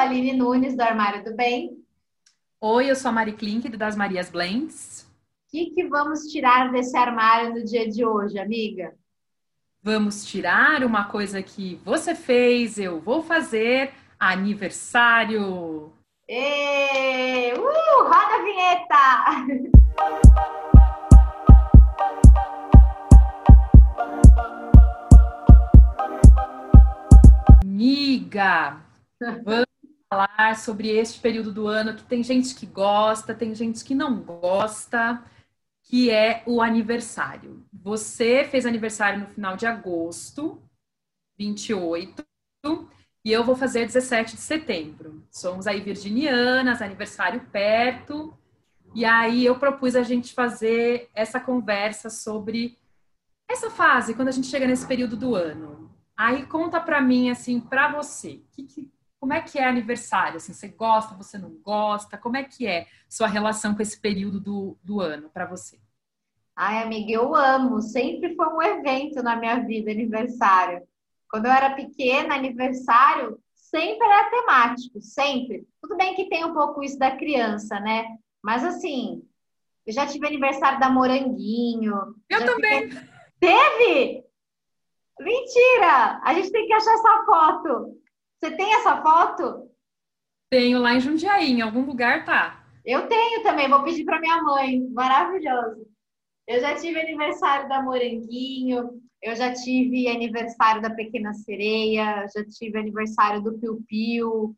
a Aline Nunes, do Armário do Bem. Oi, eu sou a Mari Klink, das Marias Blends. O que, que vamos tirar desse armário no dia de hoje, amiga? Vamos tirar uma coisa que você fez, eu vou fazer, aniversário. Ê, uh, roda a vinheta! Amiga, vamos falar sobre este período do ano que tem gente que gosta, tem gente que não gosta, que é o aniversário. Você fez aniversário no final de agosto, 28, e eu vou fazer 17 de setembro. Somos aí virginianas, aniversário perto, e aí eu propus a gente fazer essa conversa sobre essa fase, quando a gente chega nesse período do ano. Aí conta para mim, assim, para você, que, que, como é que é aniversário? Assim, você gosta, você não gosta? Como é que é sua relação com esse período do, do ano para você? Ai, amiga, eu amo. Sempre foi um evento na minha vida, aniversário. Quando eu era pequena, aniversário sempre era temático, sempre. Tudo bem que tem um pouco isso da criança, né? Mas assim, eu já tive aniversário da Moranguinho. Eu também. Tive... Teve? Mentira! A gente tem que achar essa foto. Você tem essa foto? Tenho lá em Jundiaí, em algum lugar tá. Eu tenho também, vou pedir para minha mãe. Maravilhoso. Eu já tive aniversário da Moranguinho, eu já tive aniversário da Pequena Sereia, já tive aniversário do Piu Piu,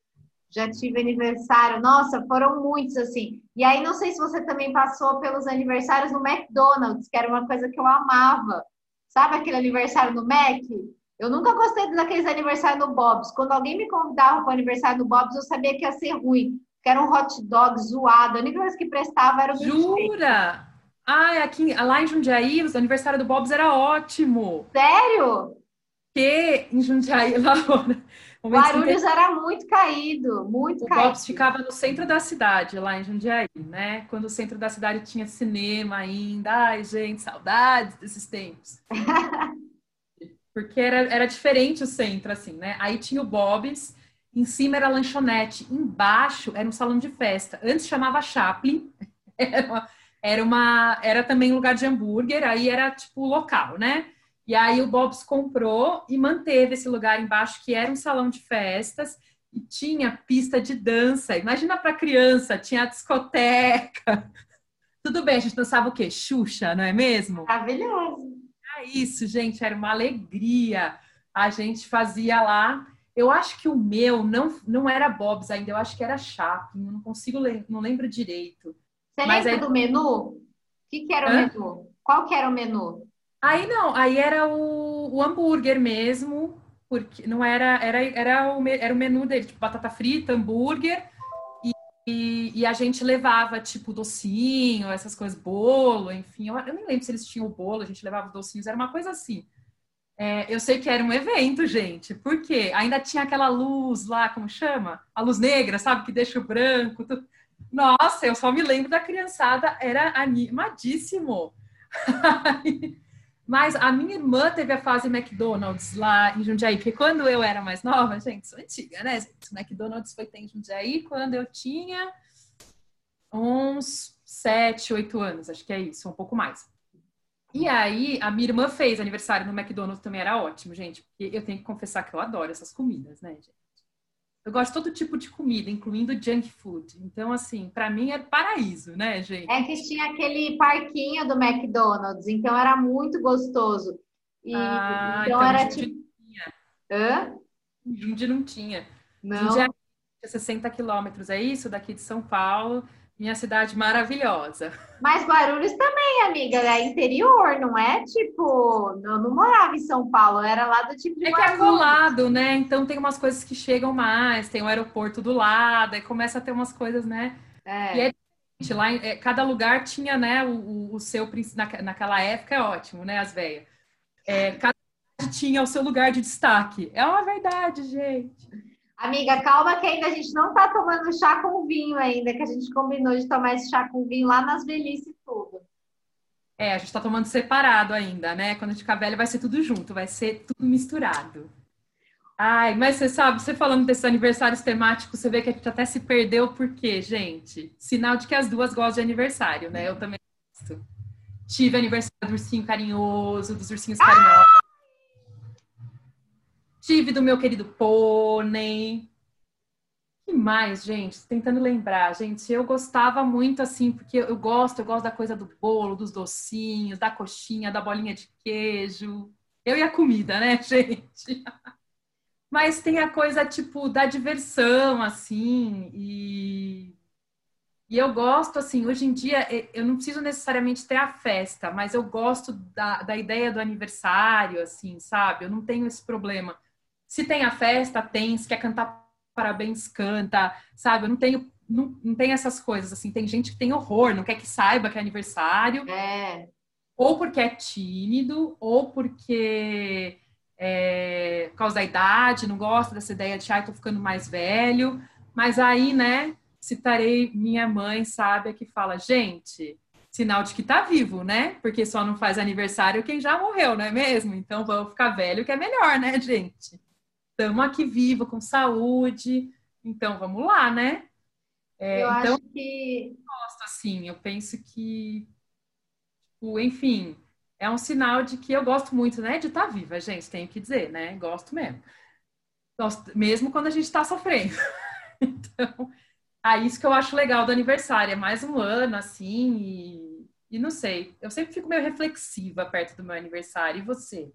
já tive aniversário. Nossa, foram muitos assim. E aí, não sei se você também passou pelos aniversários no McDonald's, que era uma coisa que eu amava. Sabe aquele aniversário no Mac? Eu nunca gostei daqueles aniversários no Bob's. Quando alguém me convidava para o aniversário do Bob's, eu sabia que ia ser ruim. Que era um hot dog zoado. A única coisa que prestava era o Jura? Ai, aqui, lá em Jundiaí, o aniversário do Bob's era ótimo. Sério? Que em Jundiaí, lá fora. Guarulhos era muito caído, muito o caído. O Bob's ficava no centro da cidade, lá em Jundiaí, né? Quando o centro da cidade tinha cinema ainda. Ai, gente, saudades desses tempos. Porque era, era diferente o centro, assim, né? Aí tinha o Bob's, em cima era lanchonete, embaixo era um salão de festa. Antes chamava Chaplin, era, uma, era, uma, era também um lugar de hambúrguer, aí era tipo local, né? E aí o Bob's comprou e manteve esse lugar embaixo, que era um salão de festas, e tinha pista de dança. Imagina para criança, tinha discoteca. Tudo bem, a gente dançava o quê? Xuxa, não é mesmo? Maravilhoso. Isso, gente, era uma alegria. A gente fazia lá. Eu acho que o meu não, não era Bob's ainda, eu acho que era Chaplin, eu não consigo, não lembro direito. Você Mas lembra aí... do menu? O que, que era Hã? o menu? Qual que era o menu? Aí não, aí era o, o hambúrguer mesmo, porque não era, era, era, o, era o menu dele, tipo batata frita, hambúrguer, e, e, a gente levava, tipo, docinho, essas coisas, bolo, enfim. Eu, eu nem lembro se eles tinham o bolo, a gente levava docinhos, era uma coisa assim. É, eu sei que era um evento, gente, porque ainda tinha aquela luz lá, como chama? A luz negra, sabe? Que deixa o branco. Tudo. Nossa, eu só me lembro da criançada, era animadíssimo. Mas a minha irmã teve a fase McDonald's lá em Jundiaí, porque quando eu era mais nova, gente, sou antiga, né? O McDonald's foi ter em Jundiaí quando eu tinha uns 7, 8 anos, acho que é isso, um pouco mais. E aí, a minha irmã fez aniversário no McDonald's, também era ótimo, gente, porque eu tenho que confessar que eu adoro essas comidas, né, gente? Eu gosto de todo tipo de comida, incluindo junk food. Então, assim, para mim é paraíso, né, gente? É que tinha aquele parquinho do McDonald's, então era muito gostoso. E, ah, então, então era tipo. Tinha. Hã? Jundia não tinha. Não. Jundia é 60 quilômetros, é isso? Daqui de São Paulo. Minha cidade maravilhosa. Mas Guarulhos também, amiga, é interior, não é? Tipo, eu não morava em São Paulo, era lá do tipo de É Guarulhos. que é colado, né? Então tem umas coisas que chegam mais, tem o aeroporto do lado, aí começa a ter umas coisas, né? É. E é diferente, lá é, cada lugar tinha, né, o, o seu, na, naquela época é ótimo, né, as velhas. É, cada tinha o seu lugar de destaque. É uma verdade, gente. Amiga, calma que ainda a gente não tá tomando chá com vinho ainda, que a gente combinou de tomar esse chá com vinho lá nas velhices tudo. É, a gente tá tomando separado ainda, né? Quando a gente ficar velho vai ser tudo junto, vai ser tudo misturado. Ai, mas você sabe, você falando desses aniversários temáticos, você vê que a gente até se perdeu, por quê, gente? Sinal de que as duas gostam de aniversário, né? Eu também gosto. Tive aniversário do ursinho carinhoso, dos ursinhos carinhosos. Tive do meu querido pônei. que mais, gente? Tentando lembrar, gente, eu gostava muito assim, porque eu gosto, eu gosto da coisa do bolo, dos docinhos, da coxinha, da bolinha de queijo. Eu e a comida, né, gente? Mas tem a coisa, tipo, da diversão, assim, e, e eu gosto, assim, hoje em dia, eu não preciso necessariamente ter a festa, mas eu gosto da, da ideia do aniversário, assim, sabe? Eu não tenho esse problema. Se tem a festa, tem, se quer cantar parabéns, canta, sabe? Eu não tenho não, não tem essas coisas, assim, tem gente que tem horror, não quer que saiba que é aniversário. É. Ou porque é tímido, ou porque é, por causa da idade, não gosta dessa ideia de, ai, tô ficando mais velho. Mas aí, né, citarei minha mãe sábia que fala, gente, sinal de que tá vivo, né? Porque só não faz aniversário quem já morreu, não é mesmo? Então vamos ficar velho que é melhor, né, gente? Estamos aqui vivo, com saúde, então vamos lá, né? É, eu então, acho que. Gosto, assim, eu penso que, tipo, enfim, é um sinal de que eu gosto muito, né, de estar tá viva, gente, tenho que dizer, né? Gosto mesmo. Gosto, mesmo quando a gente está sofrendo. então, é isso que eu acho legal do aniversário, é mais um ano, assim, e, e não sei, eu sempre fico meio reflexiva perto do meu aniversário, e você?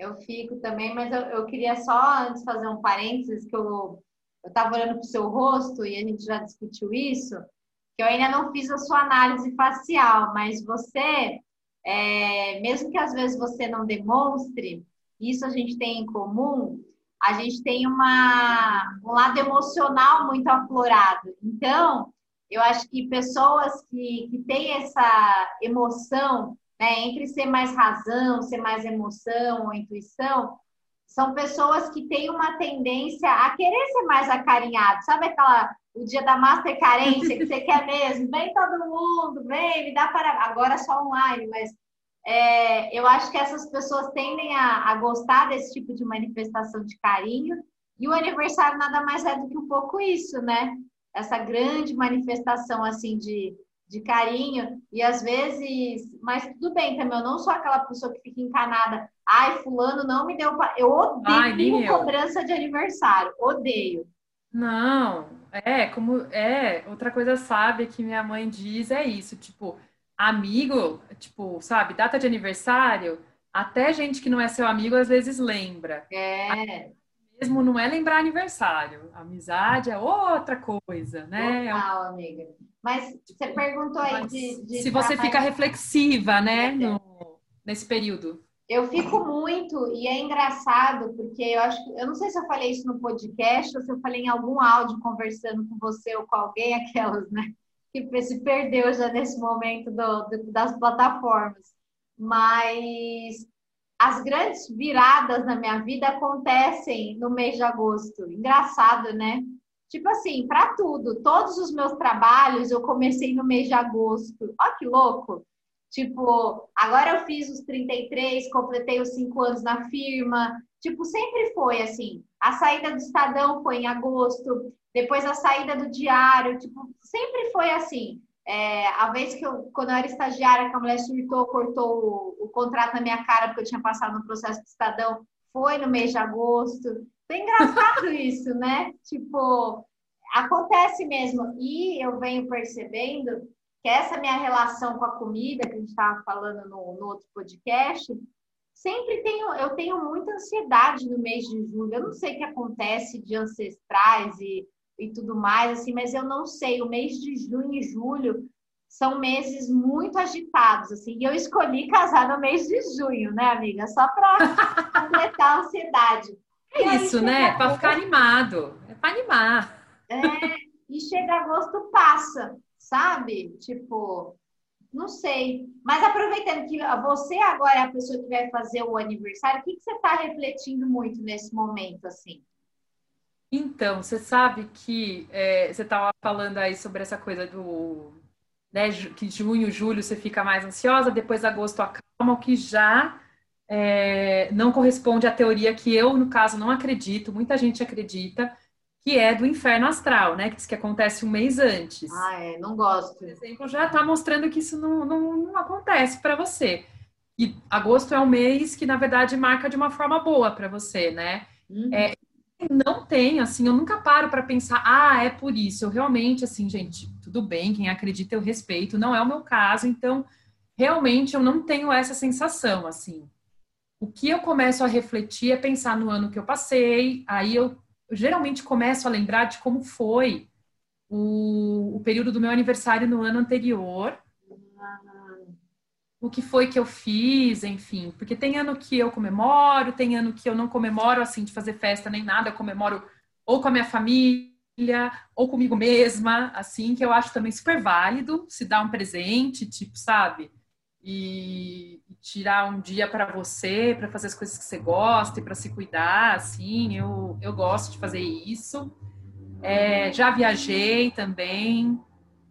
Eu fico também, mas eu, eu queria só antes fazer um parênteses, que eu estava olhando para o seu rosto e a gente já discutiu isso, que eu ainda não fiz a sua análise facial, mas você é, mesmo que às vezes você não demonstre, isso a gente tem em comum, a gente tem uma, um lado emocional muito aflorado. Então, eu acho que pessoas que, que têm essa emoção, né, entre ser mais razão, ser mais emoção ou intuição, são pessoas que têm uma tendência a querer ser mais acarinhado. Sabe aquela o dia da master carência que você quer mesmo? Vem todo mundo, vem, me dá para agora só online, mas é, eu acho que essas pessoas tendem a, a gostar desse tipo de manifestação de carinho. E o aniversário nada mais é do que um pouco isso, né? Essa grande manifestação assim de de carinho, e às vezes, mas tudo bem também, eu não sou aquela pessoa que fica encanada, ai, fulano não me deu, eu odeio ai, cobrança de aniversário, odeio. Não, é, como, é, outra coisa sabe que minha mãe diz é isso, tipo, amigo, tipo, sabe, data de aniversário, até gente que não é seu amigo às vezes lembra. É mesmo não é lembrar aniversário. Amizade é outra coisa, né? Total, amiga. Mas você perguntou aí de, de se você fica reflexiva, né, no, nesse período. Eu fico muito e é engraçado porque eu acho que eu não sei se eu falei isso no podcast ou se eu falei em algum áudio conversando com você ou com alguém aquelas, né? Que se perdeu já nesse momento do, do, das plataformas. Mas as grandes viradas na minha vida acontecem no mês de agosto. Engraçado, né? Tipo assim, para tudo, todos os meus trabalhos eu comecei no mês de agosto. Olha que louco! Tipo, agora eu fiz os 33, completei os 5 anos na firma. Tipo, sempre foi assim. A saída do Estadão foi em agosto, depois a saída do diário, tipo, sempre foi assim. É, a vez que eu, quando eu era estagiária, que a mulher surtou, cortou o, o, contrato na minha cara porque eu tinha passado no processo de Estadão, foi no mês de agosto. É engraçado isso, né? Tipo, acontece mesmo. E eu venho percebendo que essa minha relação com a comida, que a gente estava falando no, no, outro podcast, sempre tenho, eu tenho muita ansiedade no mês de julho. Eu não sei o que acontece de ancestrais e e tudo mais, assim, mas eu não sei, o mês de junho e julho são meses muito agitados, assim, e eu escolhi casar no mês de junho, né, amiga? Só para completar a ansiedade. É isso, né? Para ficar animado, é para animar. É, e chega agosto, passa, sabe? Tipo, não sei. Mas aproveitando que você agora é a pessoa que vai fazer o aniversário, o que, que você está refletindo muito nesse momento, assim? Então, você sabe que é, você estava falando aí sobre essa coisa do né, que junho, julho você fica mais ansiosa, depois agosto acalma, o que já é, não corresponde à teoria que eu, no caso, não acredito, muita gente acredita, que é do inferno astral, né? Que diz que acontece um mês antes. Ah, é, não gosto. Por exemplo, já está mostrando que isso não, não, não acontece para você. E agosto é um mês que, na verdade, marca de uma forma boa para você, né? Uhum. É, não tem, assim, eu nunca paro para pensar, ah, é por isso. Eu realmente, assim, gente, tudo bem, quem acredita eu respeito, não é o meu caso, então, realmente eu não tenho essa sensação, assim. O que eu começo a refletir é pensar no ano que eu passei, aí eu geralmente começo a lembrar de como foi o, o período do meu aniversário no ano anterior. O que foi que eu fiz, enfim. Porque tem ano que eu comemoro, tem ano que eu não comemoro, assim, de fazer festa nem nada. Eu comemoro ou com a minha família, ou comigo mesma, assim, que eu acho também super válido se dar um presente, tipo, sabe? e, tirar um dia para você, para fazer as coisas que você gosta e para se cuidar, assim, eu, eu gosto de fazer isso. É, já viajei também,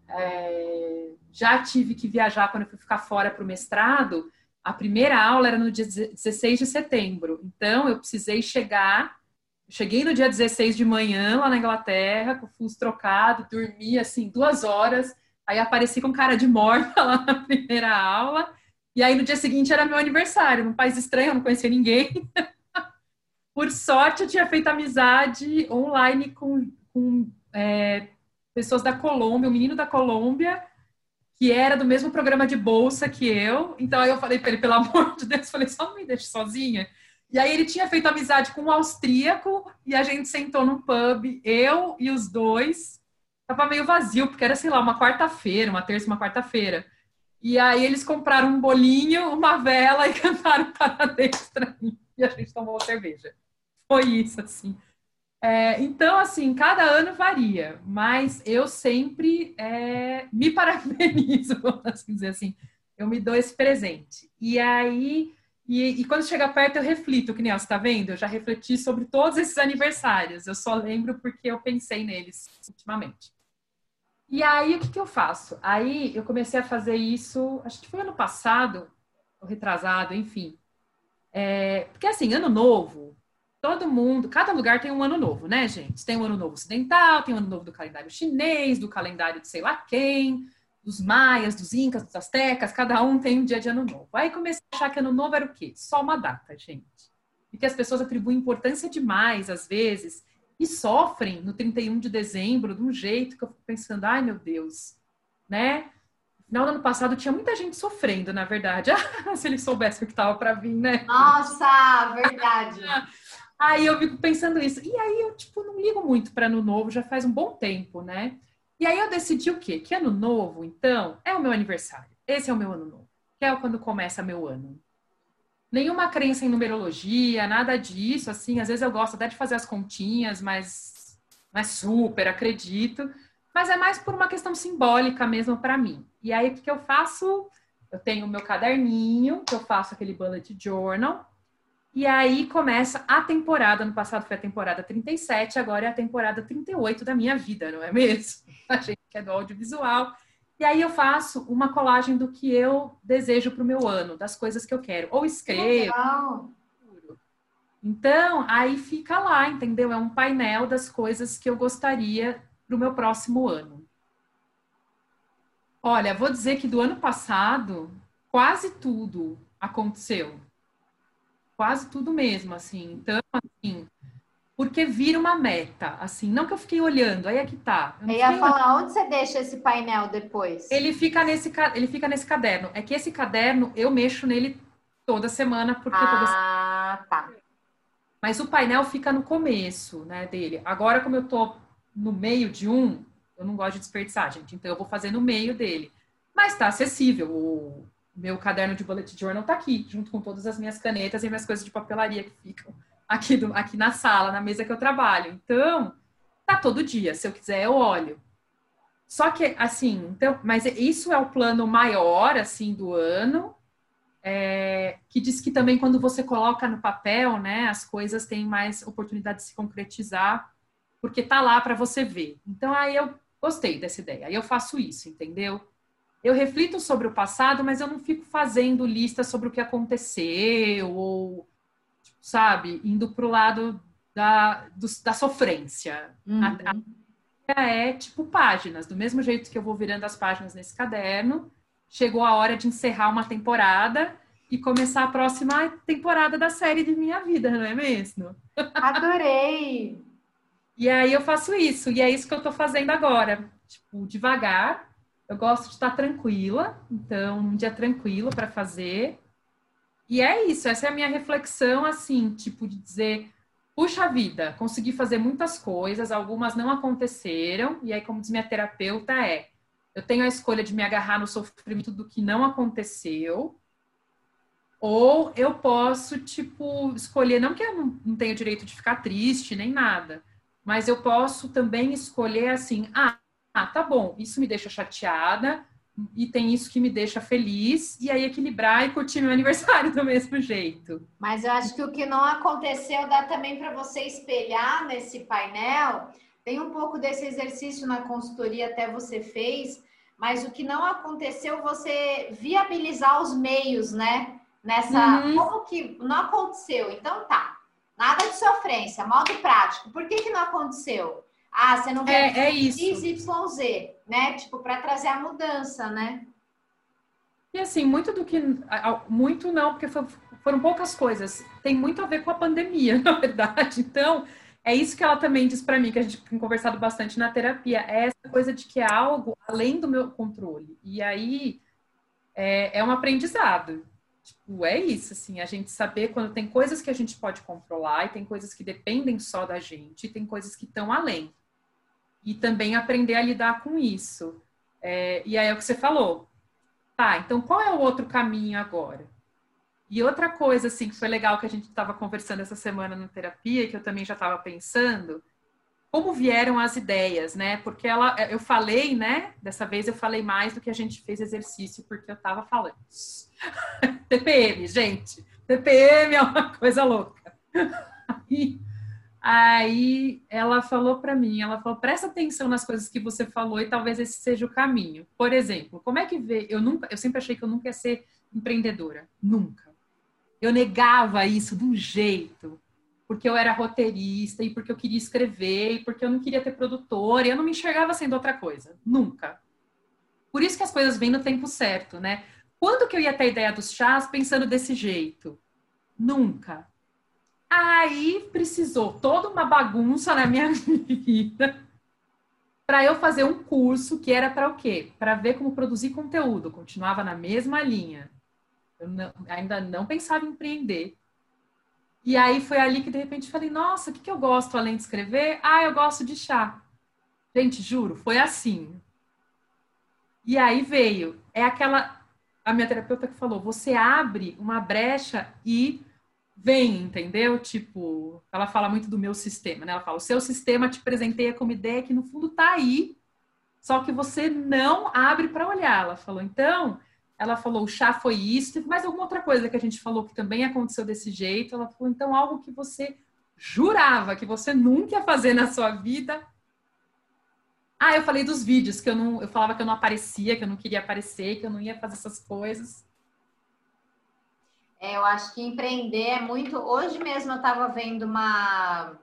é, já tive que viajar quando eu fui ficar fora para o mestrado. A primeira aula era no dia 16 de setembro, então eu precisei chegar. Cheguei no dia 16 de manhã lá na Inglaterra, com o fuso trocado, dormi assim duas horas Aí apareci com cara de morta lá na primeira aula. E aí no dia seguinte era meu aniversário, num país estranho, eu não conhecia ninguém. Por sorte, eu tinha feito amizade online com, com é, pessoas da Colômbia, um menino da Colômbia, que era do mesmo programa de bolsa que eu. Então aí eu falei para ele, pelo amor de Deus, falei, só não me deixe sozinha. E aí ele tinha feito amizade com um austríaco e a gente sentou num pub, eu e os dois, Tava meio vazio, porque era, sei lá, uma quarta-feira, uma terça, uma quarta-feira. E aí eles compraram um bolinho, uma vela e cantaram parabéns pra. E a gente tomou cerveja. Foi isso, assim. É, então, assim, cada ano varia, mas eu sempre é, me parabenizo, vamos assim dizer assim. Eu me dou esse presente. E aí, e, e quando chega perto, eu reflito, que nem você está vendo? Eu já refleti sobre todos esses aniversários. Eu só lembro porque eu pensei neles ultimamente. E aí, o que, que eu faço? Aí, eu comecei a fazer isso, acho que foi ano passado, ou retrasado, enfim. É, porque, assim, ano novo, todo mundo, cada lugar tem um ano novo, né, gente? Tem o um ano novo ocidental, tem o um ano novo do calendário chinês, do calendário de sei lá quem, dos maias, dos incas, dos astecas, cada um tem um dia de ano novo. Aí comecei a achar que ano novo era o quê? Só uma data, gente. E que as pessoas atribuem importância demais, às vezes, e sofrem no 31 de dezembro de um jeito que eu fico pensando, ai meu Deus, né? No final do ano passado tinha muita gente sofrendo, na verdade. Ah, se ele soubesse o que estava para vir, né? Nossa, verdade. aí eu fico pensando isso. E aí eu, tipo, não ligo muito para ano novo, já faz um bom tempo, né? E aí eu decidi o quê? Que ano novo, então, é o meu aniversário. Esse é o meu ano novo. Que é quando começa meu ano nenhuma crença em numerologia, nada disso, assim, às vezes eu gosto até de fazer as continhas, mas não é super, acredito, mas é mais por uma questão simbólica mesmo para mim. E aí o que eu faço? Eu tenho o meu caderninho, que eu faço aquele bullet journal, e aí começa a temporada, no passado foi a temporada 37, agora é a temporada 38 da minha vida, não é mesmo? A gente que é do audiovisual. E aí eu faço uma colagem do que eu desejo para o meu ano, das coisas que eu quero. Ou escrevo. Legal. Então, aí fica lá, entendeu? É um painel das coisas que eu gostaria para o meu próximo ano. Olha, vou dizer que do ano passado, quase tudo aconteceu. Quase tudo mesmo, assim. Então, assim, porque vira uma meta, assim, não que eu fiquei olhando, aí é que tá. Eu, eu ia falar, olhando. onde você deixa esse painel depois? Ele fica nesse, ele fica nesse caderno. É que esse caderno eu mexo nele toda semana, porque ah, toda semana... tá. Mas o painel fica no começo, né, dele. Agora, como eu tô no meio de um, eu não gosto de desperdiçar, gente, então eu vou fazer no meio dele. Mas tá acessível. O meu caderno de bullet journal tá aqui, junto com todas as minhas canetas e minhas coisas de papelaria que ficam aqui, do, aqui na sala, na mesa que eu trabalho. Então, tá todo dia. Se eu quiser, eu olho. Só que, assim, então, mas isso é o plano maior, assim, do ano, é, que diz que também quando você coloca no papel, né, as coisas têm mais oportunidade de se concretizar, porque tá lá para você ver. Então, aí eu gostei dessa ideia. Aí eu faço isso, entendeu? Eu reflito sobre o passado, mas eu não fico fazendo lista sobre o que aconteceu, ou, tipo, sabe, indo para o lado da, do, da sofrência. Uhum. A, a, é tipo páginas, do mesmo jeito que eu vou virando as páginas nesse caderno, chegou a hora de encerrar uma temporada e começar a próxima temporada da série de minha vida, não é mesmo? Adorei! e aí eu faço isso, e é isso que eu tô fazendo agora. Tipo, devagar. Eu gosto de estar tranquila, então, um dia tranquilo para fazer. E é isso, essa é a minha reflexão, assim, tipo, de dizer, puxa vida, consegui fazer muitas coisas, algumas não aconteceram, e aí, como diz minha terapeuta, é, eu tenho a escolha de me agarrar no sofrimento do que não aconteceu, ou eu posso, tipo, escolher, não que eu não, tenha o direito de ficar triste nem nada, mas eu posso também escolher assim, ah, ah, tá bom, isso me deixa chateada e tem isso que me deixa feliz, e aí equilibrar e curtir meu aniversário do mesmo jeito. Mas eu acho que o que não aconteceu dá também para você espelhar nesse painel. Tem um pouco desse exercício na consultoria até você fez, mas o que não aconteceu, você viabilizar os meios, né? nessa. Uhum. Como que não aconteceu? Então tá. Nada de sofrência, modo prático. Por que, que não aconteceu? Ah, você não quer é, é isso. X, Y, Z, né? Tipo, para trazer a mudança, né? E assim, muito do que. Muito não, porque foram poucas coisas. Tem muito a ver com a pandemia, na verdade. Então, é isso que ela também diz para mim, que a gente tem conversado bastante na terapia. É essa coisa de que é algo além do meu controle. E aí é, é um aprendizado. Tipo, é isso, assim, a gente saber quando tem coisas que a gente pode controlar e tem coisas que dependem só da gente, e tem coisas que estão além. E também aprender a lidar com isso. É, e aí é o que você falou. Tá, então qual é o outro caminho agora? E outra coisa, assim, que foi legal que a gente estava conversando essa semana na terapia, que eu também já estava pensando, como vieram as ideias, né? Porque ela, eu falei, né? Dessa vez eu falei mais do que a gente fez exercício, porque eu estava falando. TPM, gente. TPM é uma coisa louca. aí ela falou para mim, ela falou: presta atenção nas coisas que você falou e talvez esse seja o caminho. Por exemplo, como é que vê? Eu nunca, eu sempre achei que eu nunca ia ser empreendedora, nunca. Eu negava isso de um jeito porque eu era roteirista e porque eu queria escrever e porque eu não queria ter produtora e eu não me enxergava sendo outra coisa. Nunca. Por isso que as coisas vêm no tempo certo, né? Quando que eu ia ter a ideia dos chás pensando desse jeito? Nunca. Aí precisou toda uma bagunça na minha vida para eu fazer um curso que era para o quê? Para ver como produzir conteúdo. Continuava na mesma linha. Eu não, ainda não pensava em empreender. E aí foi ali que de repente falei, nossa, o que, que eu gosto além de escrever? Ah, eu gosto de chá. Gente, juro, foi assim. E aí veio, é aquela, a minha terapeuta que falou, você abre uma brecha e vem, entendeu? Tipo, ela fala muito do meu sistema, né? Ela fala, o seu sistema te presenteia como ideia que no fundo tá aí, só que você não abre para olhar. Ela falou, então, ela falou, o chá foi isso, teve mais alguma outra coisa que a gente falou que também aconteceu desse jeito. Ela falou, então, algo que você jurava que você nunca ia fazer na sua vida. Ah, eu falei dos vídeos, que eu não, eu falava que eu não aparecia, que eu não queria aparecer, que eu não ia fazer essas coisas. É, eu acho que empreender é muito. Hoje mesmo eu estava vendo uma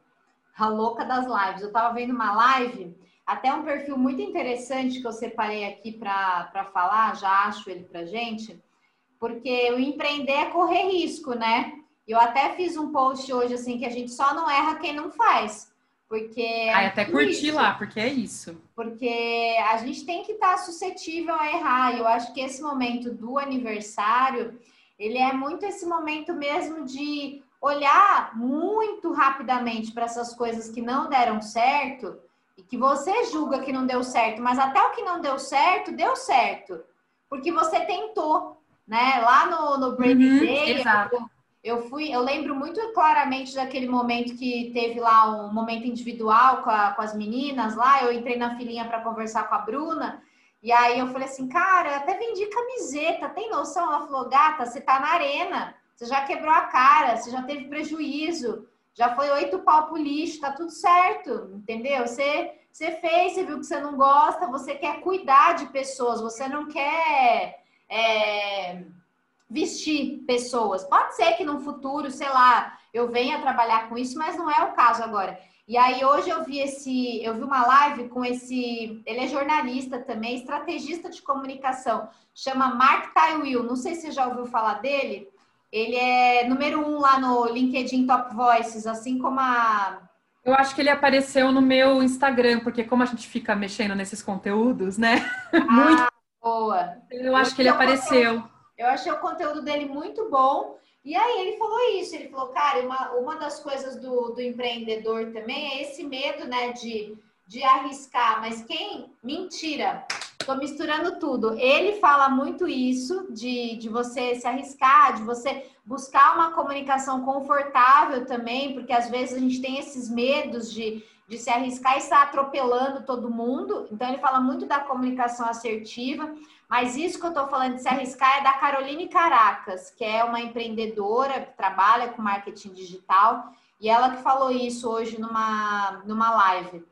a louca das lives. Eu estava vendo uma live até um perfil muito interessante que eu separei aqui para falar, já acho ele para gente, porque o empreender é correr risco, né? Eu até fiz um post hoje assim que a gente só não erra quem não faz. Porque. Ai, até curti lá, porque é isso. Porque a gente tem que estar tá suscetível a errar. Eu acho que esse momento do aniversário, ele é muito esse momento mesmo de olhar muito rapidamente para essas coisas que não deram certo e que você julga que não deu certo, mas até o que não deu certo, deu certo. Porque você tentou, né? Lá no, no Brave uhum, Day, eu, eu, fui, eu lembro muito claramente daquele momento que teve lá um momento individual com, a, com as meninas lá. Eu entrei na filinha para conversar com a Bruna. E aí eu falei assim, cara, até vendi camiseta, tem noção? Ela falou, gata, você tá na arena, você já quebrou a cara, você já teve prejuízo já foi oito pau pro lixo, tá tudo certo, entendeu? Você, Você fez, você viu que você não gosta, você quer cuidar de pessoas, você não quer é, vestir pessoas. Pode ser que no futuro, sei lá, eu venha trabalhar com isso, mas não é o caso agora. E aí hoje eu vi esse, eu vi uma live com esse, ele é jornalista também, estrategista de comunicação, chama Mark Tywell. Não sei se você já ouviu falar dele. Ele é número um lá no LinkedIn Top Voices, assim como a. Eu acho que ele apareceu no meu Instagram, porque como a gente fica mexendo nesses conteúdos, né? Ah, muito boa. Eu, eu acho que ele apareceu. Eu achei o conteúdo dele muito bom. E aí ele falou isso, ele falou, cara, uma, uma das coisas do, do empreendedor também é esse medo, né, de, de arriscar, mas quem? Mentira, tô misturando tudo. Ele fala muito isso, de, de você se arriscar, de você buscar uma comunicação confortável também, porque às vezes a gente tem esses medos de, de se arriscar e estar atropelando todo mundo. Então ele fala muito da comunicação assertiva. Mas isso que eu estou falando de se arriscar é da Caroline Caracas, que é uma empreendedora que trabalha com marketing digital, e ela que falou isso hoje numa, numa live.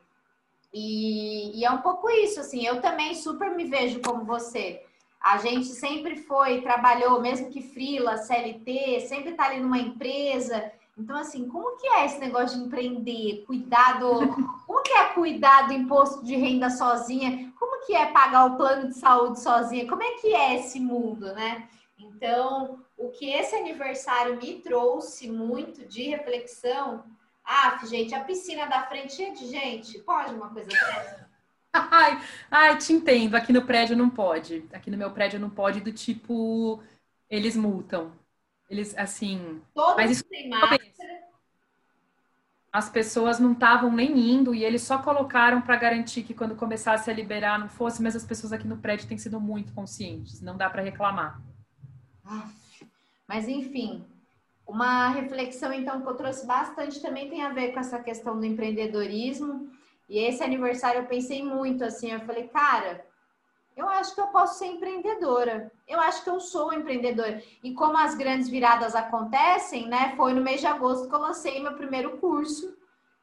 E, e é um pouco isso, assim, eu também super me vejo como você. A gente sempre foi, trabalhou, mesmo que frila, CLT, sempre está ali numa empresa. Então, assim, como que é esse negócio de empreender, cuidado? Como que é cuidar do imposto de renda sozinha? Como que é pagar o plano de saúde sozinha? Como é que é esse mundo, né? Então, o que esse aniversário me trouxe muito de reflexão. Ah, gente, a piscina da frente cheia de gente. Pode uma coisa dessa? Ai, ai, te entendo. Aqui no prédio não pode. Aqui no meu prédio não pode, do tipo, eles multam. Eles, assim. Todos mas isso têm máscara. As pessoas não estavam nem indo e eles só colocaram para garantir que quando começasse a liberar não fosse, mas as pessoas aqui no prédio têm sido muito conscientes, não dá para reclamar. Mas enfim, uma reflexão então que eu trouxe bastante também tem a ver com essa questão do empreendedorismo. E esse aniversário eu pensei muito assim, eu falei, cara, eu acho que eu posso ser empreendedora. Eu acho que eu sou empreendedora. E como as grandes viradas acontecem, né? Foi no mês de agosto que eu lancei meu primeiro curso.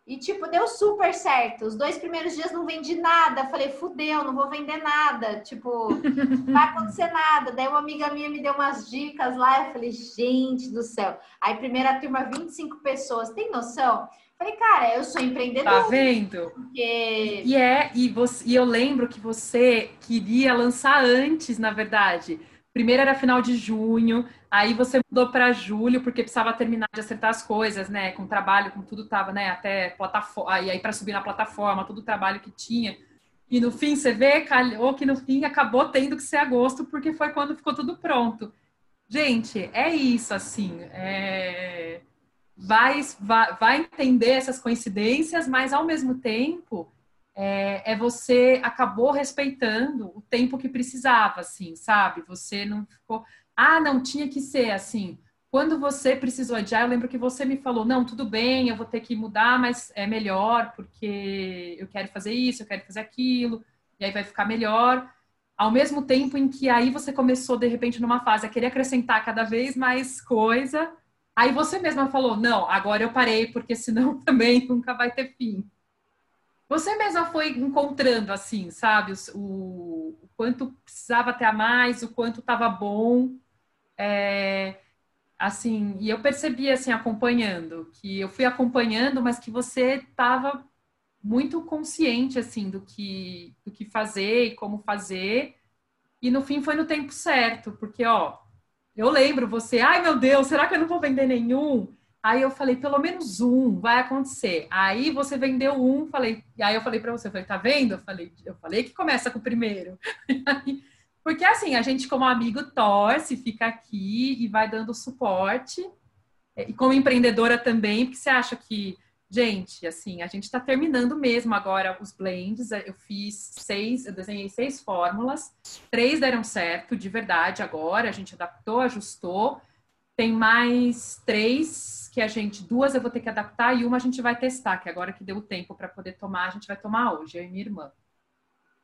E, tipo, deu super certo. Os dois primeiros dias não vendi nada. Falei, fudeu, não vou vender nada. Tipo, não vai acontecer nada. Daí uma amiga minha me deu umas dicas lá. Eu falei, gente do céu. Aí, primeira turma, 25 pessoas. Tem noção? Falei, cara, eu sou empreendedor. Tá vendo? Porque... E é, e, você, e eu lembro que você queria lançar antes, na verdade. Primeiro era final de junho, aí você mudou para julho porque precisava terminar de acertar as coisas, né? Com trabalho, com tudo tava, né? Até plataforma, aí para subir na plataforma, todo o trabalho que tinha. E no fim, você vê, calhou que no fim acabou tendo que ser agosto porque foi quando ficou tudo pronto. Gente, é isso, assim. É vai, vai, vai entender essas coincidências, mas ao mesmo tempo é, é, você acabou respeitando o tempo que precisava, assim, sabe? Você não ficou, ah, não tinha que ser assim. Quando você precisou adiar, eu lembro que você me falou, não, tudo bem, eu vou ter que mudar, mas é melhor porque eu quero fazer isso, eu quero fazer aquilo, e aí vai ficar melhor. Ao mesmo tempo em que aí você começou, de repente, numa fase a querer acrescentar cada vez mais coisa, Aí você mesma falou: não, agora eu parei, porque senão também nunca vai ter fim. Você mesma foi encontrando, assim, sabe, o, o quanto precisava ter a mais, o quanto estava bom. É, assim, e eu percebi, assim, acompanhando, que eu fui acompanhando, mas que você estava muito consciente, assim, do que, do que fazer e como fazer. E no fim foi no tempo certo, porque, ó, eu lembro você, ai meu Deus, será que eu não vou vender nenhum? Aí eu falei, pelo menos um vai acontecer. Aí você vendeu um, falei, e aí eu falei para você, eu falei, tá vendo? Eu falei, eu falei que começa com o primeiro. Porque assim, a gente como amigo torce, fica aqui e vai dando suporte. E como empreendedora também, porque você acha que Gente, assim, a gente está terminando mesmo agora os blends. Eu fiz seis, eu desenhei seis fórmulas, três deram certo, de verdade, agora. A gente adaptou, ajustou. Tem mais três que a gente, duas eu vou ter que adaptar e uma a gente vai testar, que agora que deu tempo para poder tomar, a gente vai tomar hoje, eu e minha irmã.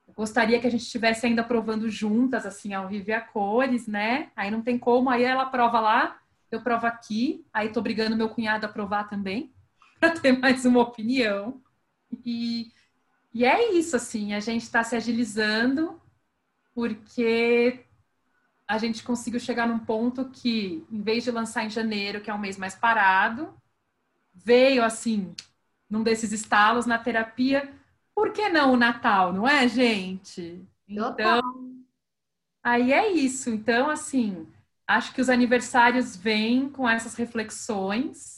Eu gostaria que a gente estivesse ainda provando juntas, assim, ao vivo a cores, né? Aí não tem como, aí ela prova lá, eu provo aqui, aí tô brigando meu cunhado a provar também para ter mais uma opinião. E, E é isso, assim, a gente está se agilizando porque a gente conseguiu chegar num ponto que, em vez de lançar em janeiro, que é um mês mais parado, veio assim, num desses estalos na terapia. Por que não o Natal, não é, gente? Então, aí é isso. Então, assim, acho que os aniversários vêm com essas reflexões.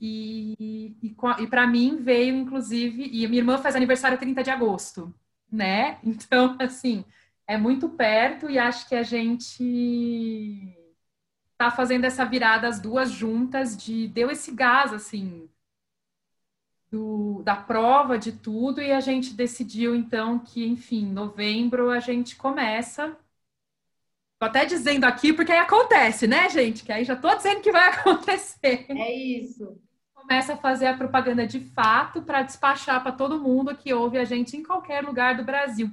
E, e, e para mim veio, inclusive, e minha irmã faz aniversário 30 de agosto, né? Então, assim, é muito perto e acho que a gente tá fazendo essa virada as duas juntas de deu esse gás assim do, da prova de tudo e a gente decidiu então que enfim novembro a gente começa. Tô até dizendo aqui porque aí acontece né gente? Que aí já tô dizendo que vai acontecer. É isso começa a fazer a propaganda de fato para despachar para todo mundo que ouve a gente em qualquer lugar do Brasil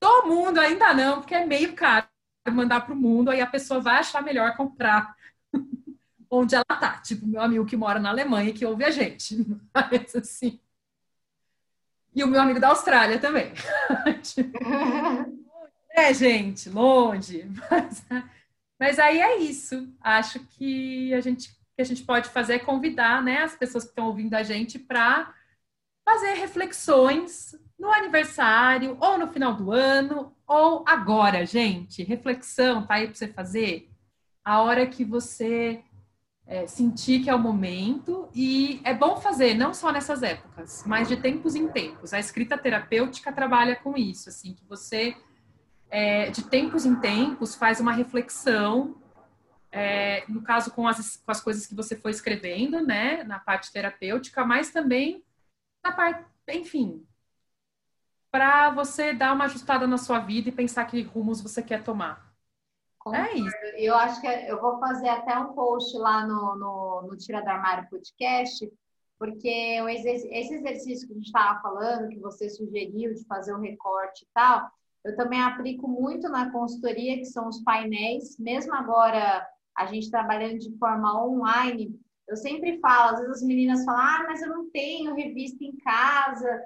do mundo ainda não, porque é meio caro mandar para o mundo, aí a pessoa vai achar melhor comprar onde ela tá. Tipo, meu amigo que mora na Alemanha que ouve a gente. Mas assim. E o meu amigo da Austrália também. tipo, é, gente, longe. Mas, mas aí é isso. Acho que a gente que a gente pode fazer é convidar né, as pessoas que estão ouvindo a gente para fazer reflexões no aniversário, ou no final do ano, ou agora, gente. Reflexão, tá aí para você fazer. A hora que você é, sentir que é o momento, e é bom fazer, não só nessas épocas, mas de tempos em tempos. A escrita terapêutica trabalha com isso, assim, que você, é, de tempos em tempos, faz uma reflexão, é, no caso, com as, com as coisas que você foi escrevendo, né, na parte terapêutica, mas também na parte, enfim, para você dar uma ajustada na sua vida e pensar que rumos você quer tomar. É isso. Eu acho que eu vou fazer até um post lá no, no, no Tira do Armário Podcast, porque esse exercício que a gente estava falando, que você sugeriu de fazer um recorte e tal, eu também aplico muito na consultoria, que são os painéis, mesmo agora a gente trabalhando de forma online, eu sempre falo, às vezes as meninas falam, ah, mas eu não tenho revista em casa,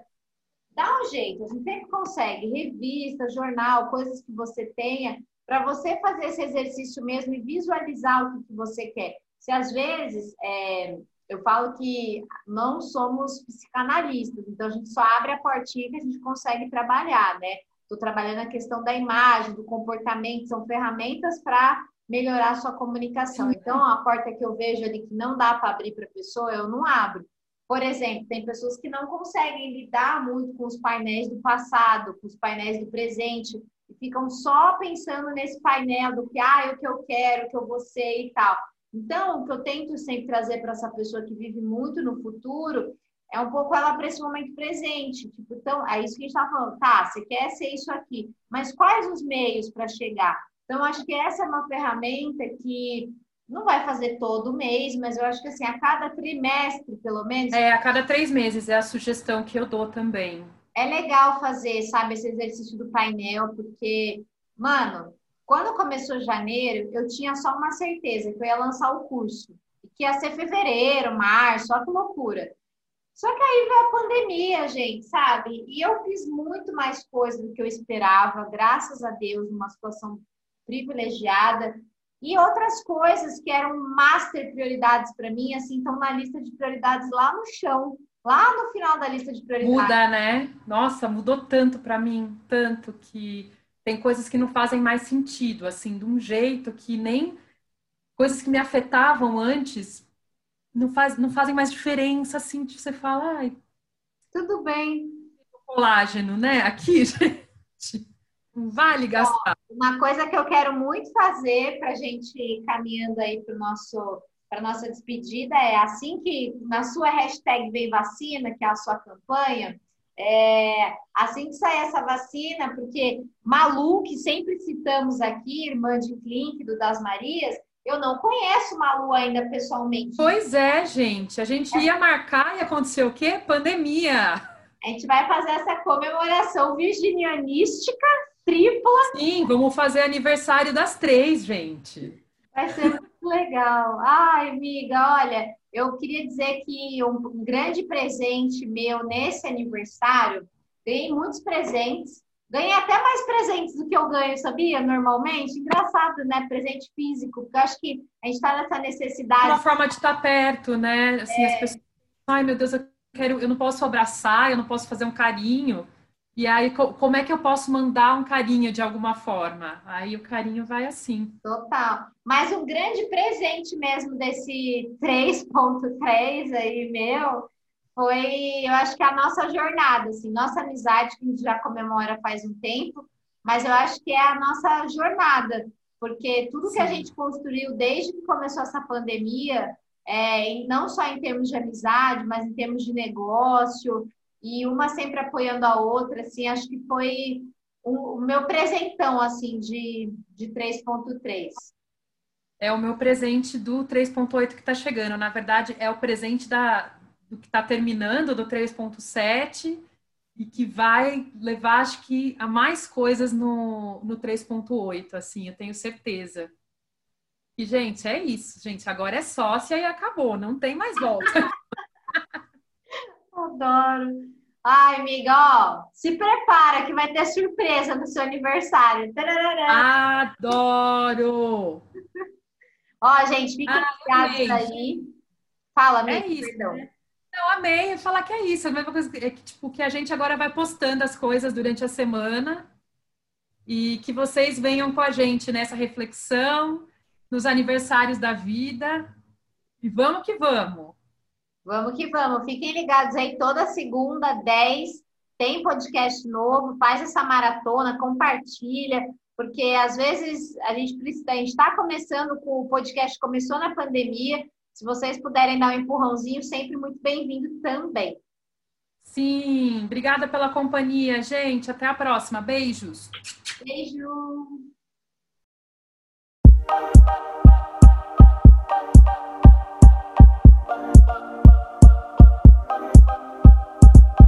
dá um jeito, a gente sempre consegue, revista, jornal, coisas que você tenha, para você fazer esse exercício mesmo e visualizar o que, você quer. Se às vezes é, eu falo que não somos psicanalistas, então a gente só abre a portinha que a gente consegue trabalhar, né? Estou trabalhando a questão da imagem, do comportamento, são ferramentas para melhorar a sua comunicação. Então, a porta que eu vejo ali que não dá para abrir para a pessoa, eu não abro. Por exemplo, tem pessoas que não conseguem lidar muito com os painéis do passado, com os painéis do presente, e ficam só pensando nesse painel do que, ah, o que eu quero, o que eu vou ser e tal. Então, o que eu tento sempre trazer para essa pessoa que vive muito no futuro é um pouco ela para esse momento presente. Tipo, então, é isso que a gente está falando. Tá, você quer ser isso aqui, mas quais os meios para chegar? Então, acho que essa é uma ferramenta que não vai fazer todo mês, mas eu acho que assim, a cada trimestre, pelo menos. É, a cada três meses é a sugestão que eu dou também. É legal fazer, sabe, esse exercício do painel, porque, mano, quando começou janeiro, eu tinha só uma certeza que eu ia lançar o curso. Que ia ser fevereiro, março, olha que loucura. Só que aí veio a pandemia, gente, sabe? E eu fiz muito mais coisa do que eu esperava, graças a Deus, numa situação privilegiada. E outras coisas que eram master prioridades para mim, assim, estão na lista de prioridades lá no chão, lá no final da lista de prioridades. Muda, né? Nossa, mudou tanto para mim, tanto que tem coisas que não fazem mais sentido, assim, de um jeito que nem coisas que me afetavam antes não, faz, não fazem mais diferença, assim, de você falar, ai, tudo bem. Colágeno, né? Aqui, gente. Vale gastar. uma coisa que eu quero muito fazer para a gente ir caminhando aí para nosso para nossa despedida é assim que na sua hashtag vem vacina, que é a sua campanha, é, assim que sair essa vacina, porque Malu, que sempre citamos aqui, irmã de Clink, do Das Marias, eu não conheço Malu ainda pessoalmente. Pois é, gente. A gente ia marcar e aconteceu o quê? Pandemia. A gente vai fazer essa comemoração virginianística tripla. Sim, vamos fazer aniversário das três, gente. Vai ser muito legal. Ai, amiga, olha, eu queria dizer que um grande presente meu nesse aniversário ganhei muitos presentes. Ganhei até mais presentes do que eu ganho, sabia? Normalmente. Engraçado, né? Presente físico, porque eu acho que a gente está nessa necessidade. Uma forma de estar perto, né? Assim, é... as pessoas. Ai, meu Deus, eu quero, eu não posso abraçar, eu não posso fazer um carinho. E aí, como é que eu posso mandar um carinho de alguma forma? Aí o carinho vai assim. Total. Mas um grande presente mesmo desse 3.3 aí, meu, foi, eu acho que a nossa jornada, assim, nossa amizade, que a gente já comemora faz um tempo, mas eu acho que é a nossa jornada, porque tudo Sim. que a gente construiu desde que começou essa pandemia, é, não só em termos de amizade, mas em termos de negócio, e uma sempre apoiando a outra, assim, acho que foi o, o meu presentão, assim, de, de 3.3. É o meu presente do 3.8 que está chegando. Na verdade, é o presente da, do que está terminando, do 3.7, e que vai levar, acho que, a mais coisas no, no 3.8, assim, eu tenho certeza. E, gente, é isso, gente. Agora é sócia e acabou, não tem mais volta. Adoro. Ai, amiga, ó, se prepara que vai ter surpresa no seu aniversário. Adoro! ó, gente, fiquem ah, ligados aí. Fala, amiga, é isso, perdão. Né? Eu amei falar que é isso, a mesma coisa é que, tipo, que a gente agora vai postando as coisas durante a semana e que vocês venham com a gente nessa reflexão, nos aniversários da vida. E vamos que vamos! Vamos que vamos. Fiquem ligados aí toda segunda, 10, tem podcast novo, faz essa maratona, compartilha, porque às vezes a gente precisa, a gente está começando com o podcast, começou na pandemia. Se vocês puderem dar um empurrãozinho, sempre muito bem-vindo também. Sim, obrigada pela companhia, gente. Até a próxima. Beijos. Beijo.